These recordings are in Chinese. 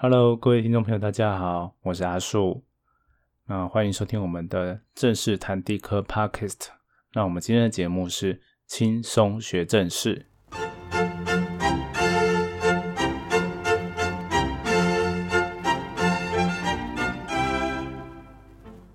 Hello，各位听众朋友，大家好，我是阿树。那欢迎收听我们的正式谈地科 Podcast。那我们今天的节目是轻松学正事。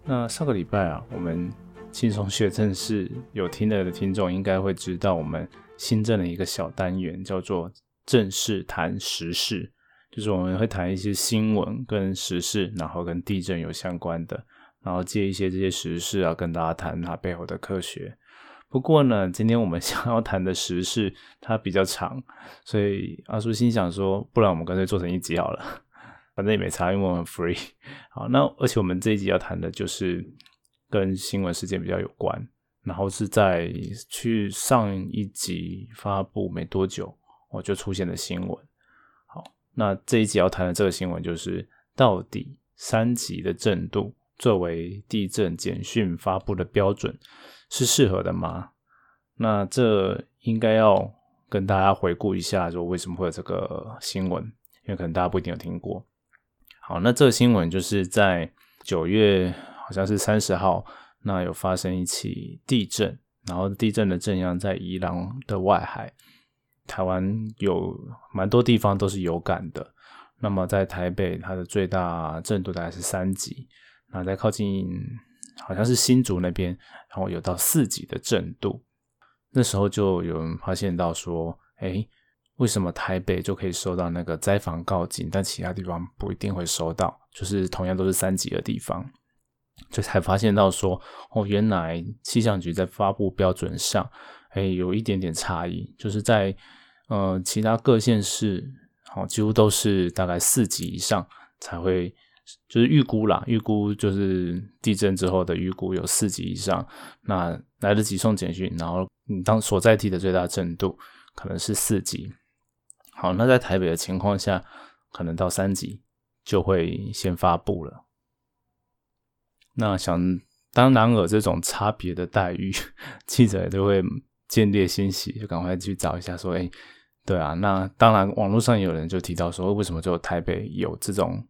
那上个礼拜啊，我们轻松学正事有听的听众应该会知道，我们新增了一个小单元，叫做正式谈时事，就是我们会谈一些新闻跟时事，然后跟地震有相关的，然后借一些这些时事啊，跟大家谈它背后的科学。不过呢，今天我们 想要谈的时事它比较长，所以阿叔心想说，不然我们干脆做成一集好了。反正也没差，因为我们 free。好，那而且我们这一集要谈的就是跟新闻事件比较有关，然后是在去上一集发布没多久，我就出现的新闻。那这一集要谈的这个新闻就是，到底三级的震度作为地震简讯发布的标准是适合的吗？那这应该要跟大家回顾一下，说为什么会有这个新闻，因为可能大家不一定有听过。好，那这个新闻就是在九月，好像是三十号，那有发生一起地震，然后地震的震央在宜兰的外海，台湾有蛮多地方都是有感的。那么在台北，它的最大震度大概是三级，那在靠近好像是新竹那边，然后有到四级的震度。那时候就有人发现到说，哎。为什么台北就可以收到那个灾防告警，但其他地方不一定会收到？就是同样都是三级的地方，就才发现到说，哦，原来气象局在发布标准上，哎，有一点点差异，就是在呃其他各县市，好几乎都是大概四级以上才会，就是预估啦，预估就是地震之后的预估有四级以上，那来得及送简讯，然后你当所在地的最大震度可能是四级。好，那在台北的情况下，可能到三级就会先发布了。那想当然尔这种差别的待遇，记者都会见猎欣喜，就赶快去找一下，说：“哎，对啊。”那当然，网络上有人就提到说，为什么只有台北有这种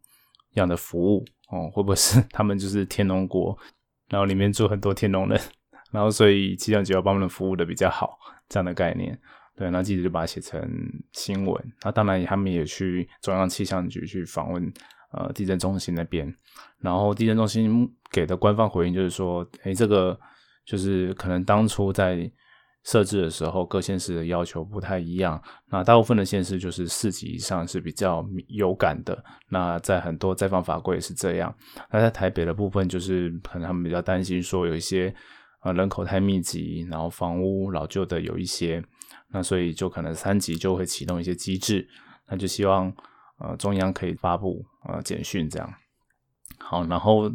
样的服务？哦，会不会是他们就是天龙国，然后里面住很多天龙人，然后所以气象局要帮他们服务的比较好，这样的概念？对，那记者就把它写成新闻。那当然，他们也去中央气象局去访问，呃，地震中心那边。然后地震中心给的官方回应就是说，诶，这个就是可能当初在设置的时候，各县市的要求不太一样。那大部分的县市就是四级以上是比较有感的。那在很多灾防法规也是这样。那在台北的部分，就是可能他们比较担心说有一些呃人口太密集，然后房屋老旧的有一些。那所以就可能三级就会启动一些机制，那就希望呃中央可以发布呃简讯这样。好，然后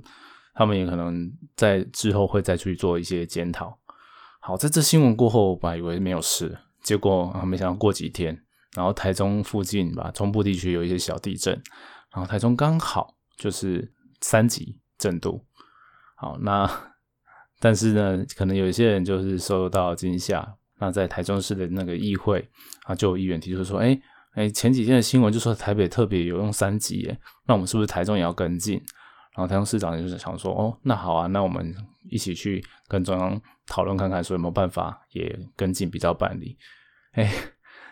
他们也可能在之后会再去做一些检讨。好，在这新闻过后，本来以为没有事，结果没想到过几天，然后台中附近吧，中部地区有一些小地震，然后台中刚好就是三级震度。好，那但是呢，可能有一些人就是受到惊吓。那在台中市的那个议会啊，就有议员提出说：“哎哎，前几天的新闻就说台北特别有用三级，耶，那我们是不是台中也要跟进？”然后台中市长就是想说：“哦，那好啊，那我们一起去跟中央讨论看看，说有没有办法也跟进比较办理。”哎，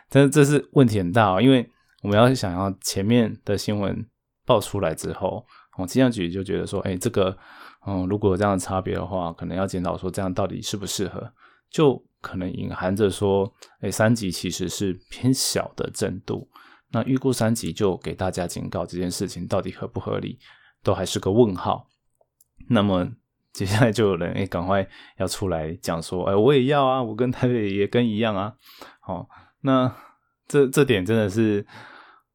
这这是问题很大哦，因为我们要想要前面的新闻爆出来之后，哦，气象局就觉得说：“哎，这个，嗯，如果有这样的差别的话，可能要检讨说这样到底适不适合。”就可能隐含着说，哎，三级其实是偏小的震度，那预估三级就给大家警告，这件事情到底合不合理，都还是个问号。那么接下来就有人哎，赶快要出来讲说，哎，我也要啊，我跟台北也跟一样啊。好，那这这点真的是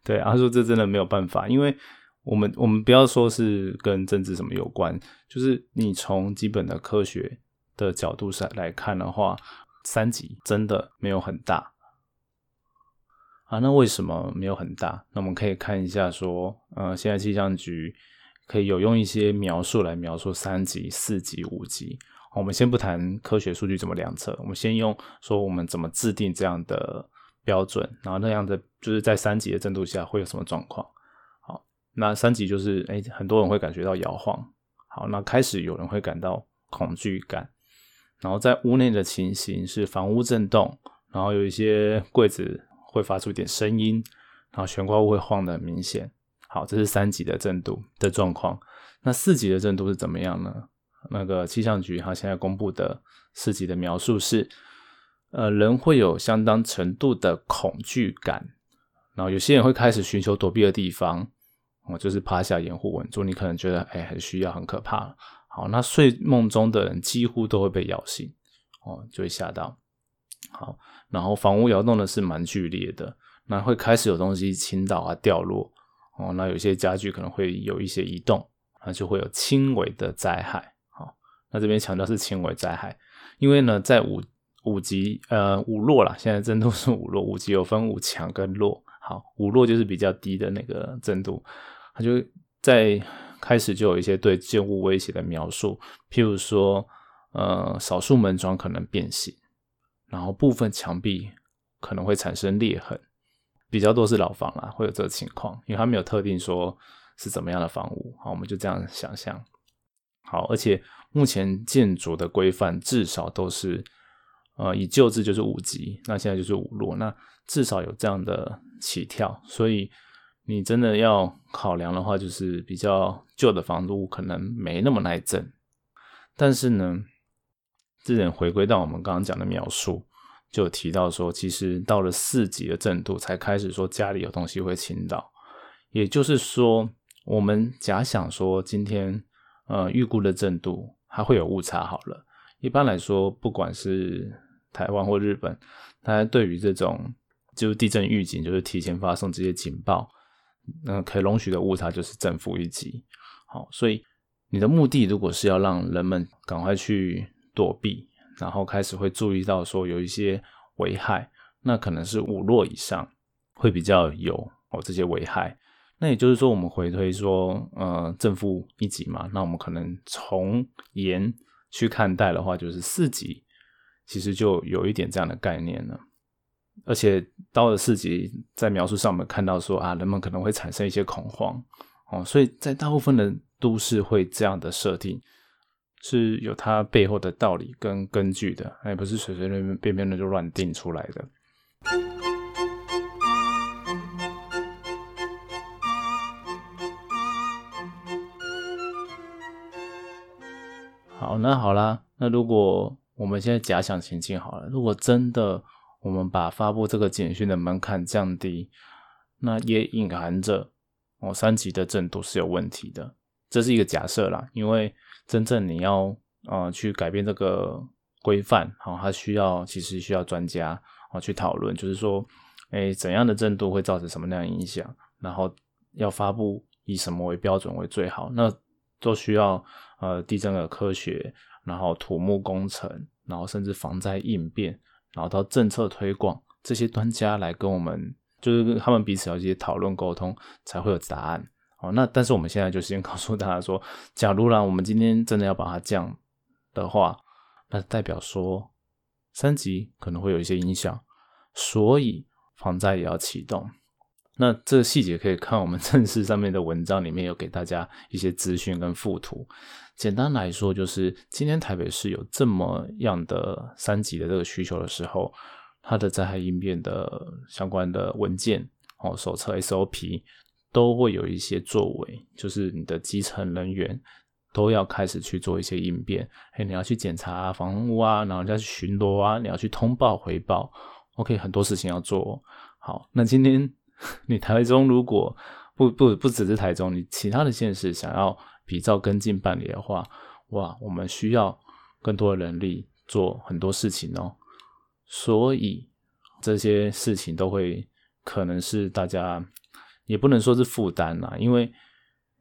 对，他说这真的没有办法，因为我们我们不要说是跟政治什么有关，就是你从基本的科学。的角度上来看的话，三级真的没有很大啊。那为什么没有很大？那我们可以看一下，说呃，现在气象局可以有用一些描述来描述三级、四级、五级。我们先不谈科学数据怎么量测，我们先用说我们怎么制定这样的标准，然后那样的就是在三级的震度下会有什么状况。好，那三级就是哎，很多人会感觉到摇晃。好，那开始有人会感到恐惧感，然后在屋内的情形是房屋震动，然后有一些柜子会发出一点声音，然后悬挂物会晃的很明显。好，这是三级的震度的状况。那四级的震度是怎么样呢？那个气象局它现在公布的四级的描述是，呃，人会有相当程度的恐惧感，然后有些人会开始寻求躲避的地方，哦，就是趴下掩护稳住。你可能觉得，哎，很需要，很可怕。好，那睡梦中的人几乎都会被摇醒，哦，就会吓到。好，然后房屋摇动的是蛮剧烈的，那会开始有东西倾倒啊、掉落，哦，那有些家具可能会有一些移动。那就会有轻微的灾害，好，那这边强调是轻微灾害，因为呢，在五五级呃五弱啦，现在震度是五弱，五级有分五强跟弱，好，五弱就是比较低的那个震度，它就在开始就有一些对建物威胁的描述，譬如说，呃，少数门窗可能变形，然后部分墙壁可能会产生裂痕，比较多是老房啦，会有这个情况，因为它没有特定说。是怎么样的房屋？好，我们就这样想象。好，而且目前建筑的规范至少都是，呃，以旧制就是五级，那现在就是五落，那至少有这样的起跳。所以你真的要考量的话，就是比较旧的房屋可能没那么耐震。但是呢，这点回归到我们刚刚讲的描述，就提到说，其实到了四级的震度才开始说家里有东西会倾倒，也就是说。我们假想说，今天呃预估的震度它会有误差。好了，一般来说，不管是台湾或日本，大家对于这种就是地震预警，就是提前发送这些警报，那可以容许的误差就是正负一级。好，所以你的目的如果是要让人们赶快去躲避，然后开始会注意到说有一些危害，那可能是五落以上会比较有哦这些危害。那也就是说，我们回推说，呃，正负一级嘛，那我们可能从严去看待的话，就是四级，其实就有一点这样的概念了。而且到了四级，在描述上我们看到说啊，人们可能会产生一些恐慌哦，所以在大部分的都市会这样的设定，是有它背后的道理跟根据的，也不是随随便便便的就乱定出来的。好，那好啦，那如果我们现在假想情境好了，如果真的我们把发布这个简讯的门槛降低，那也隐含着哦三级的证度是有问题的，这是一个假设啦。因为真正你要呃去改变这个规范，好，它需要其实需要专家啊去讨论，就是说，哎，怎样的震度会造成什么样的影响，然后要发布以什么为标准为最好，那都需要。呃，地震的科学，然后土木工程，然后甚至防灾应变，然后到政策推广，这些专家来跟我们，就是他们彼此要一些讨论沟通，才会有答案。哦，那但是我们现在就先 告诉大家说，假如啦，我们今天真的要把它降的话，那代表说三级可能会有一些影响，所以防灾也要启动。那这个细节可以看我们 正式上面的文章里面有给大家一些资讯跟附图。简单来说，就是今天台北市有这么样的三级的这个需求的时候，它的灾害应变的相关的文件哦手册 SOP 都会有一些作为，就是你的基层人员都要开始去做一些应变。哎，你要去检查房屋啊，然后要去巡逻啊，你要去通报回报。OK，很多事情要做。好，那今天。你台中如果不不不只是台中，你其他的县市想要比照跟进办理的话，哇，我们需要更多的人力做很多事情哦。所以这些事情都会可能是大家也不能说是负担啦，因为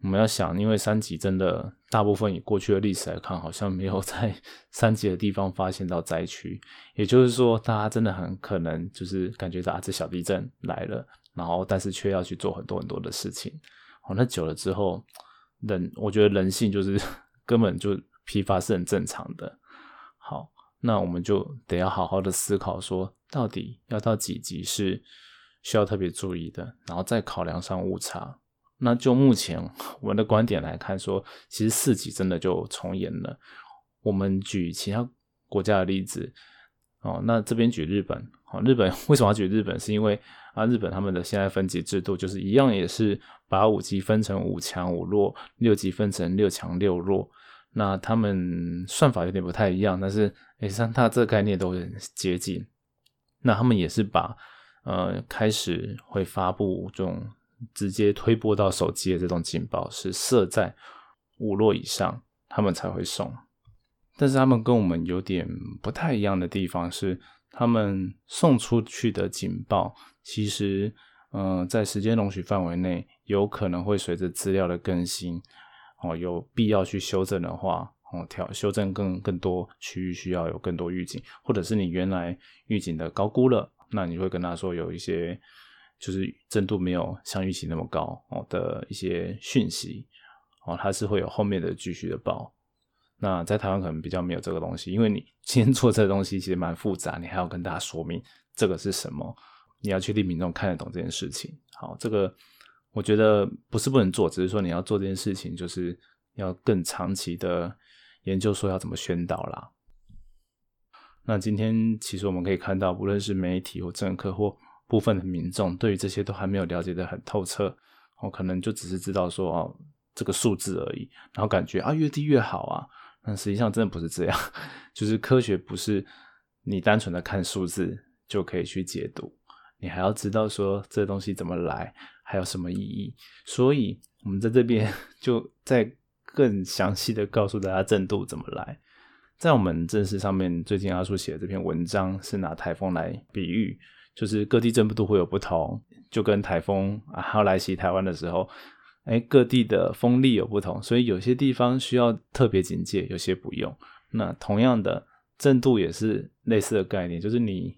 我们要想，因为三级真的大部分以过去的历史来看，好像没有 在三级的地方发现到灾区，也就是说，大家真的很可能就是感觉到啊，这小地震来了。然后，但是却要去做很多很多的事情，哦，那久了之后，人我觉得人性就是 根本就批发是很正常的。好，那我们就得要好好的思考，说到底要到几级是需要特别注意的，然后再考量上误差，那就目前我们的观点来看，说其实四级真的就重演了。我们举其他国家的例子，哦，那这边举日本，哦，日本 为什么要举日本？是因为啊，日本他们的现在分级制度就是一样，也是把五级分成五强五弱，六级分成六强六弱。那他们算法有点不太一样，但是诶，三大这概念都很接近。那他们也是把呃开始会发布这种直接推播到手机的这种警报是设在五落以上，他们才会送。但是他们跟我们有点不太一样的地方是，他们送出去的警报其实嗯在时间容许范围内，有可能会随着资料的更新。哦，有必要去修正的话，哦，调修正更更多区域需要有更多预警，或者是你原来预警的高估了，那你会跟他说有一些就是震度没有像预期那么高哦的一些讯息，哦，它是会有后面的继续的报。那在台湾可能比较没有这个东西，因为你今天做这个东西其实蛮复杂，你还要跟大家说明这个是什么，你要确定民众看得懂这件事情。好，这个。我觉得不是不能做，只是说你要做这件事情，就是要更长期的研究，说要怎么宣导啦。那今天其实我们可以看到，无论是媒体或政客或部分的民众，对于这些都还没有了解的很透彻，我可能就只是知道说哦这个数字而已，然后感觉啊越低越好啊，但实际上真的不是这样，就是科学不是你单纯的看数字就可以去解读，你还要知道说这东西怎么来。还有什么意义？所以我们在这边 就再更详细的告诉大家震度怎么来。在我们正式上面，最近阿叔写的这篇文章是拿台风来比喻，就是各地震度会有不同，就跟台风啊要来袭台湾的时候，哎，各地的风力有不同，所以有些地方需要特别警戒，有些不用。那同样的震度也是类似的概念，就是你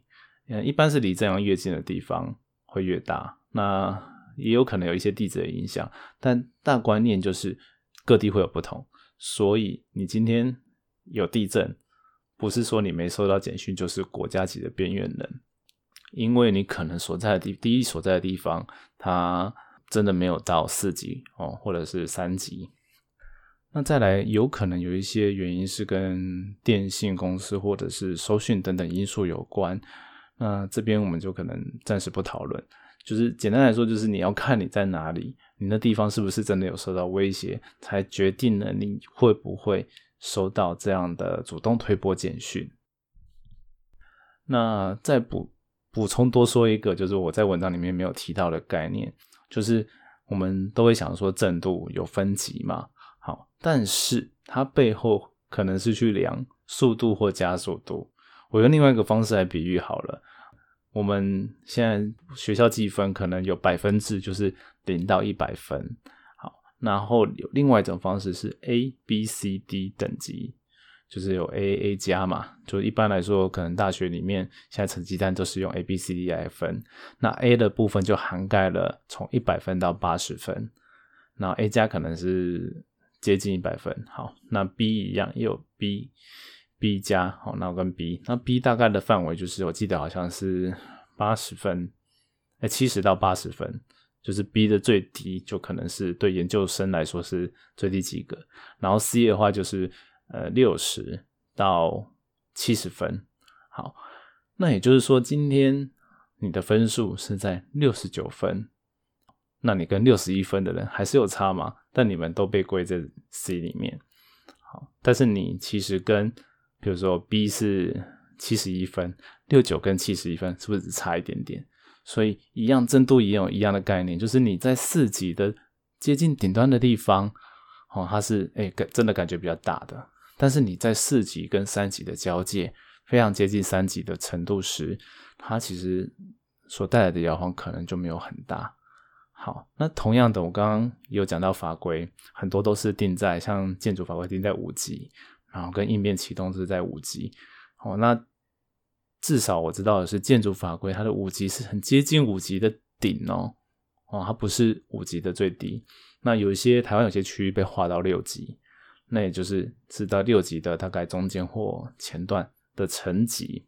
嗯，一般是离震央越近的地方会越大。那也有可能有一些地质的影响，但大观念就是各地会有不同，所以你今天有地震，不是说你没收到简讯就是国家级的边缘人，因为你可能所在的地第一所在的地方，它真的没有到四级哦，或者是三级。那再来，有可能有一些原因是跟电信公司或者是收讯等等因素有关，那这边我们就可能暂时不讨论。就是简单来说，就是你要看你在哪里，你那地方是不是真的有受到威胁，才决定了你会不会收到这样的主动推播简讯。那再补补充多说一个，就是我在文章里面没有提到的概念，就是我们都会想说震度有分级嘛，好，但是它背后可能是去量速度或加速度。我用另外一个方式来比喻好了。我们现在学校计分可能有百分制，就是零到一百分。然后有另外一种方式是 A、B、C、D 等级，就是有 A、A 加嘛。就一般来说，可能大学里面现在成绩单都是用 A、B、C、D 来分。那 A 的部分就涵盖了从一百分到八十分，那 A 加可能是接近一百分。好，那 B 一样也有 B。B 加好，那我跟 B，那 B 大概的范围就是，我记得好像是八十分，哎，七十到八十分，就是 B 的最低就可能是对研究生来说是最低及格，然后 C 的话就是呃六十到七十分。好，那也就是说，今天你的分数是在六十九分，那你跟六十一分的人还是有差吗？但你们都被归在 C 里面。好，但是你其实跟比如说 B 是七十一分，六九跟七十一分是不是只差一点点？所以一样震度也有一样的概念，就是你在四级的接近顶端的地方，哦，它是哎感真的感觉比较大的。但是你在四级跟三级的交界，非常接近三级的程度时，它其实所带来的摇晃可能就没有很大。好，那同样的，我刚刚有讲到法规，很多都是定在像建筑法规定在五级。然后跟应变启动是在五级，哦，那至少我知道的是建筑法规，它的五级是很接近五级的顶哦，哦，它不是五级的最低。那有一些台湾有些区域被划到六级，那也就是是到六级的大概中间或前段的层级，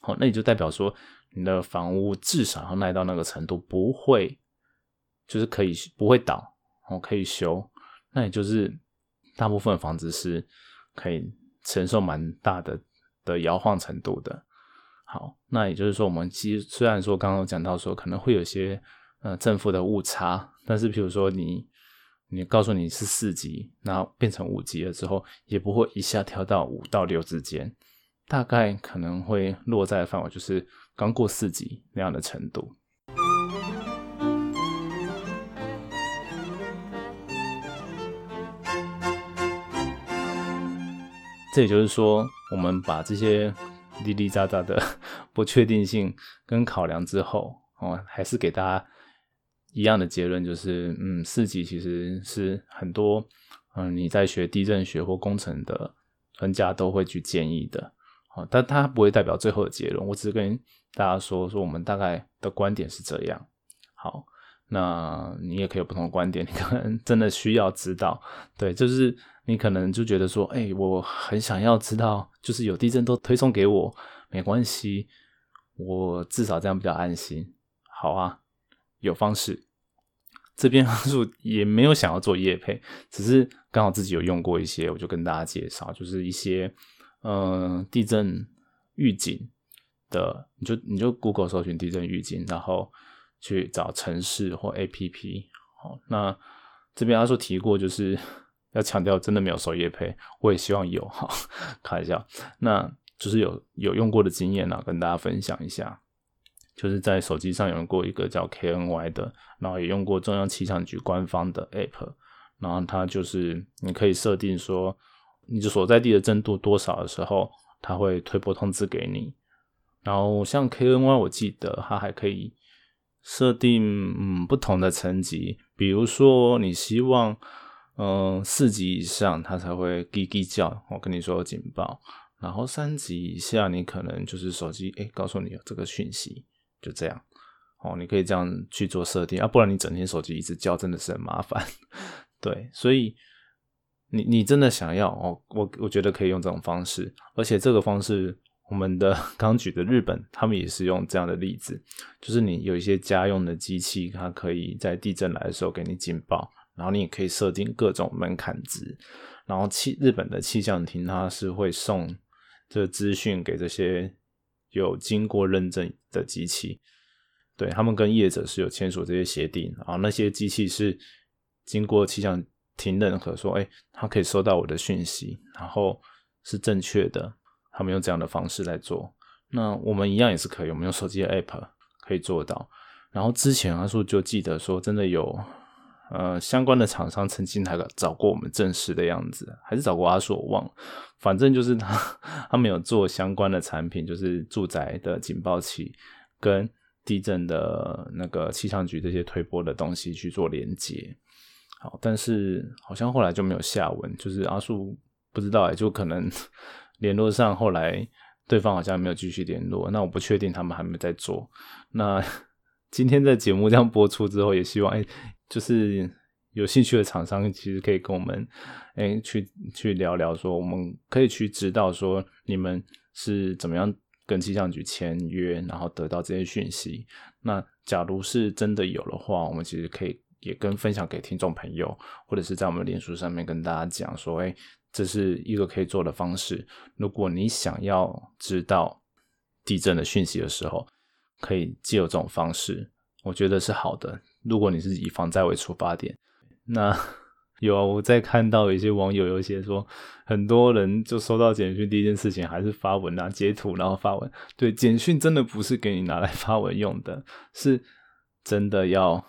好，那也就代表说你的房屋至少要耐到那个程度，不会就是可以不会倒，哦，可以修，那也就是大部分房子是可以承受蛮大的的摇晃程度的。好，那也就是说，我们其实虽然说刚刚讲到说可能会有些呃正负的误差，但是比如说你你告诉你是四级，然后变成五级了之后，也不会一下跳到五到六之间，大概可能会落在范围就是刚过四级那样的程度。这也就是说，我们把这些滴滴喳喳的 不确定性跟考量之后，哦，还是给大家一样的结论，就是，嗯，四级其实是很多，嗯，你在学地震学或工程的专家都会去建议的，哦，但它不会代表最后的结论。我只是跟大家说说，我们大概的观点是这样。好，那你也可以有不同的观点，你可能真的需要知道，对，就是。你可能就觉得说，哎，我很想要知道，就是有地震都推送给我，没关系，我至少这样比较安心。好啊，有方式。这边 方式也没有想要做业配，只是刚好自己有用过一些，我就跟大家介绍，就是一些嗯地震预警的，你就你就 Google 搜寻地震预警，然后去找城市或 APP。好，那这边他说提过，就是。要强调，真的没有收业配，我也希望有哈，看一下，那就是有有用过的经验呢，跟大家分享一下。就是在手机上有用过一个叫 KNY 的，然后也用过中央气象局官方的 App，然后它就是你可以设定说，你所在地的震度多少的时候，它会推波通知给你。然后像 KNY，我记得它还可以设定嗯不同的层级，比如说你希望。嗯，四级以上它才会滴滴叫，我跟你说警报。然后三级以下，你可能就是手机哎，告诉你有这个讯息，就这样。哦，你可以这样去做设定啊，不然你整天手机一直叫，真的是很麻烦。对，所以你你真的想要哦，我我觉得可以用这种方式，而且这个方式，我们的 刚举的日本，他们也是用这样的例子，就是你有一些家用的机器，它可以在地震来的时候给你警报。然后你也可以设定各种门槛值，然后气日本的气象厅它是会送这资讯给这些有经过认证的机器，对他们跟业者是有签署这些协定，然后那些机器是经过气象厅认可，说哎，它可以收到我的讯息，然后是正确的，他们用这样的方式来做，那我们一样也是可以，我们用手机的 app 可以做到。然后之前阿树就记得说，真的有。呃，相关的厂商曾经还找过我们正式的样子，还是找过阿树，我忘了。反正就是他，他们有做相关的产品，就是住宅的警报器跟地震的那个气象局这些推波的东西去做连接。好，但是好像后来就没有下文，就是阿树不知道哎，就可能联络上，后来对方好像没有继续联络。那我不确定他们还没在做。那 今天在节目这样播出之后，也希望哎。就是有兴趣的厂商，其实可以跟我们，哎，去去聊聊，说我们可以去知道说你们是怎么样跟气象局签约，然后得到这些讯息。那假如是真的有的话，我们其实可以也跟分享给听众朋友，或者是在我们脸书上面跟大家讲说，哎，这是一个可以做的方式。如果你想要知道地震的讯息的时候，可以借由这种方式，我觉得是好的。如果你是以防灾为出发点，那 有啊我在看到一些网友有些说，很多人就收到简讯第一件事情还是发文啊，截图然后发文。对，简讯真的不是给你拿来 发文用的，是真的要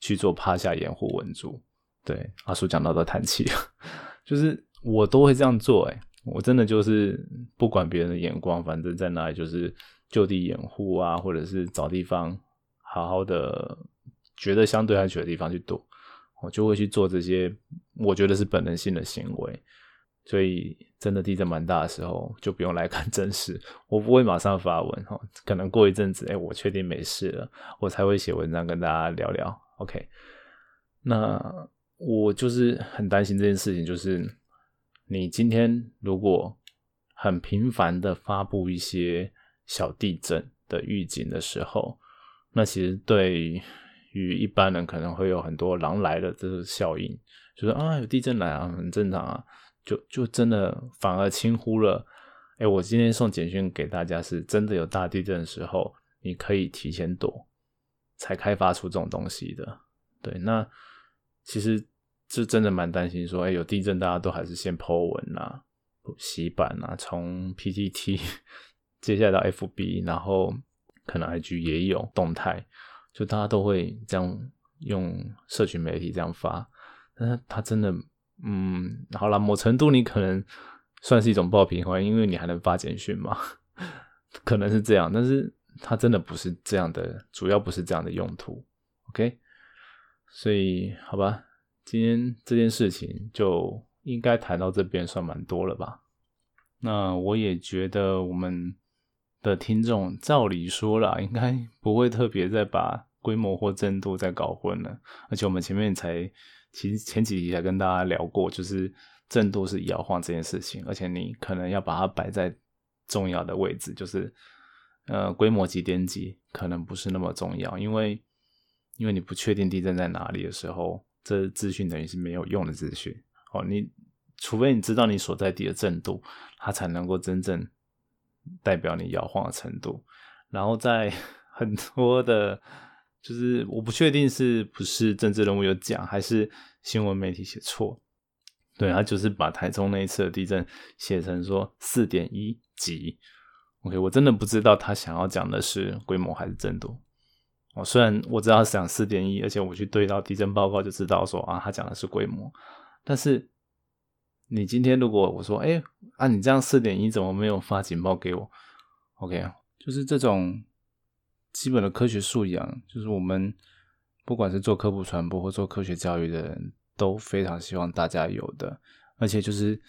去做趴下掩护稳住。对，阿叔讲到都叹气，就是我都会这样做。哎，我真的就是不管别人的眼光，反正在那里就是就地掩护啊，或者是找地方好好的。觉得相对安全的地方去躲，我就会去做这些，我觉得是本能性的行为。所以真的地震蛮大的时候，就不用来看真实，我不会马上发文哈，可能过一阵子，哎，我确定没事了，我才会写文章跟大家聊聊。OK，那我就是很担心这件事情，就是你今天如果很频繁的发布一些小地震的预警的时候，那其实对。于一般人可能会有很多狼来了这个效应，就是啊有地震来啊，很正常啊，就就真的反而轻忽了。哎，我今天送简讯给大家，是真的有大地震的时候，你可以提前躲，才开发出这种东西的。对，那其实是真的蛮担心，说哎有地震，大家都还是先 Po 文啊、洗版啊，从 PTT 接下来到 FB，然后可能 IG 也有动态。就大家都会这样用社群媒体这样发，但是他真的，嗯，好了，某程度你可能算是一种爆品花，因为你还能发简讯嘛，可能是这样，但是它真的不是这样的，主要不是这样的用途，OK，所以好吧，今天这件事情就应该谈到这边算蛮多了吧，那我也觉得我们。的听众，照理说啦，应该不会特别再把规模或震度再搞混了。而且我们前面才，其实前几集才跟大家聊过，就是震度是摇晃这件事情，而且你可能要把它摆在重要的位置，就是呃规模几点几可能不是那么重要，因为因为你不确定地震在哪里的时候，这资讯等于是没有用的资讯。哦，你除非你知道你所在地的震度，它才能够真正。代表你摇晃的程度，然后在很多的，就是我不确定是不是政治人物有讲，还是新闻媒体写错。对他就是把台中那一次的地震写成说四点一级。OK，我真的不知道他想要讲的是规模还是震度。哦，虽然我知道是讲四点一，而且我去对到地震报告就知道说啊，他讲的是规模，但是。你今天如果我说，哎，啊，你这样四点一怎么没有发警报给我？OK，就是这种基本的科学素养，就是我们不管是做科普传播或做科学教育的人都非常希望大家有的。而且就是，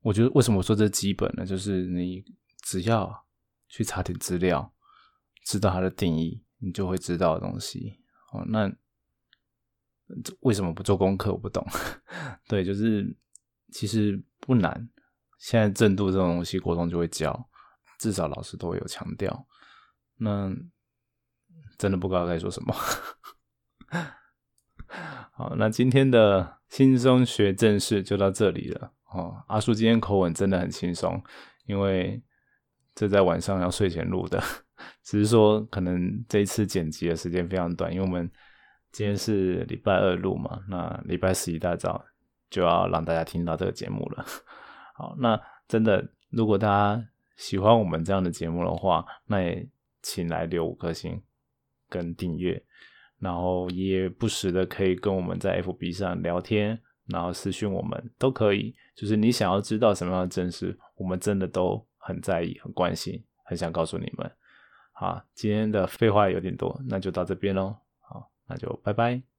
我觉得为什么我说这基本呢？就是你只要去查点资料，知道它的定义，你就会知道的东西。哦，那为什么不做功课？我不懂。对，就是。其实不难，现在正度这种东西，国中就会教，至少老师都会有强调。那真的不知道该说什么。好，那今天的轻松学正式就到这里了。哦，阿叔今天口吻真的很轻松，因为这在晚上要睡前录的，只是说可能这一次剪辑的时间非常短，因为我们今天是礼拜二录嘛，那礼拜四一大早。就要让大家听到这个节目了。好，那真的，如果大家喜欢我们这样的节目的话，那也请来留五颗星跟订阅，然后也不时的可以跟我们在 FB 上聊天，然后私讯我们都可以。就是你想要知道什么样的真实，我们真的都很在意、很关心、很想告诉你们。好，今天的废话有点多，那就到这边喽。好，那就拜拜。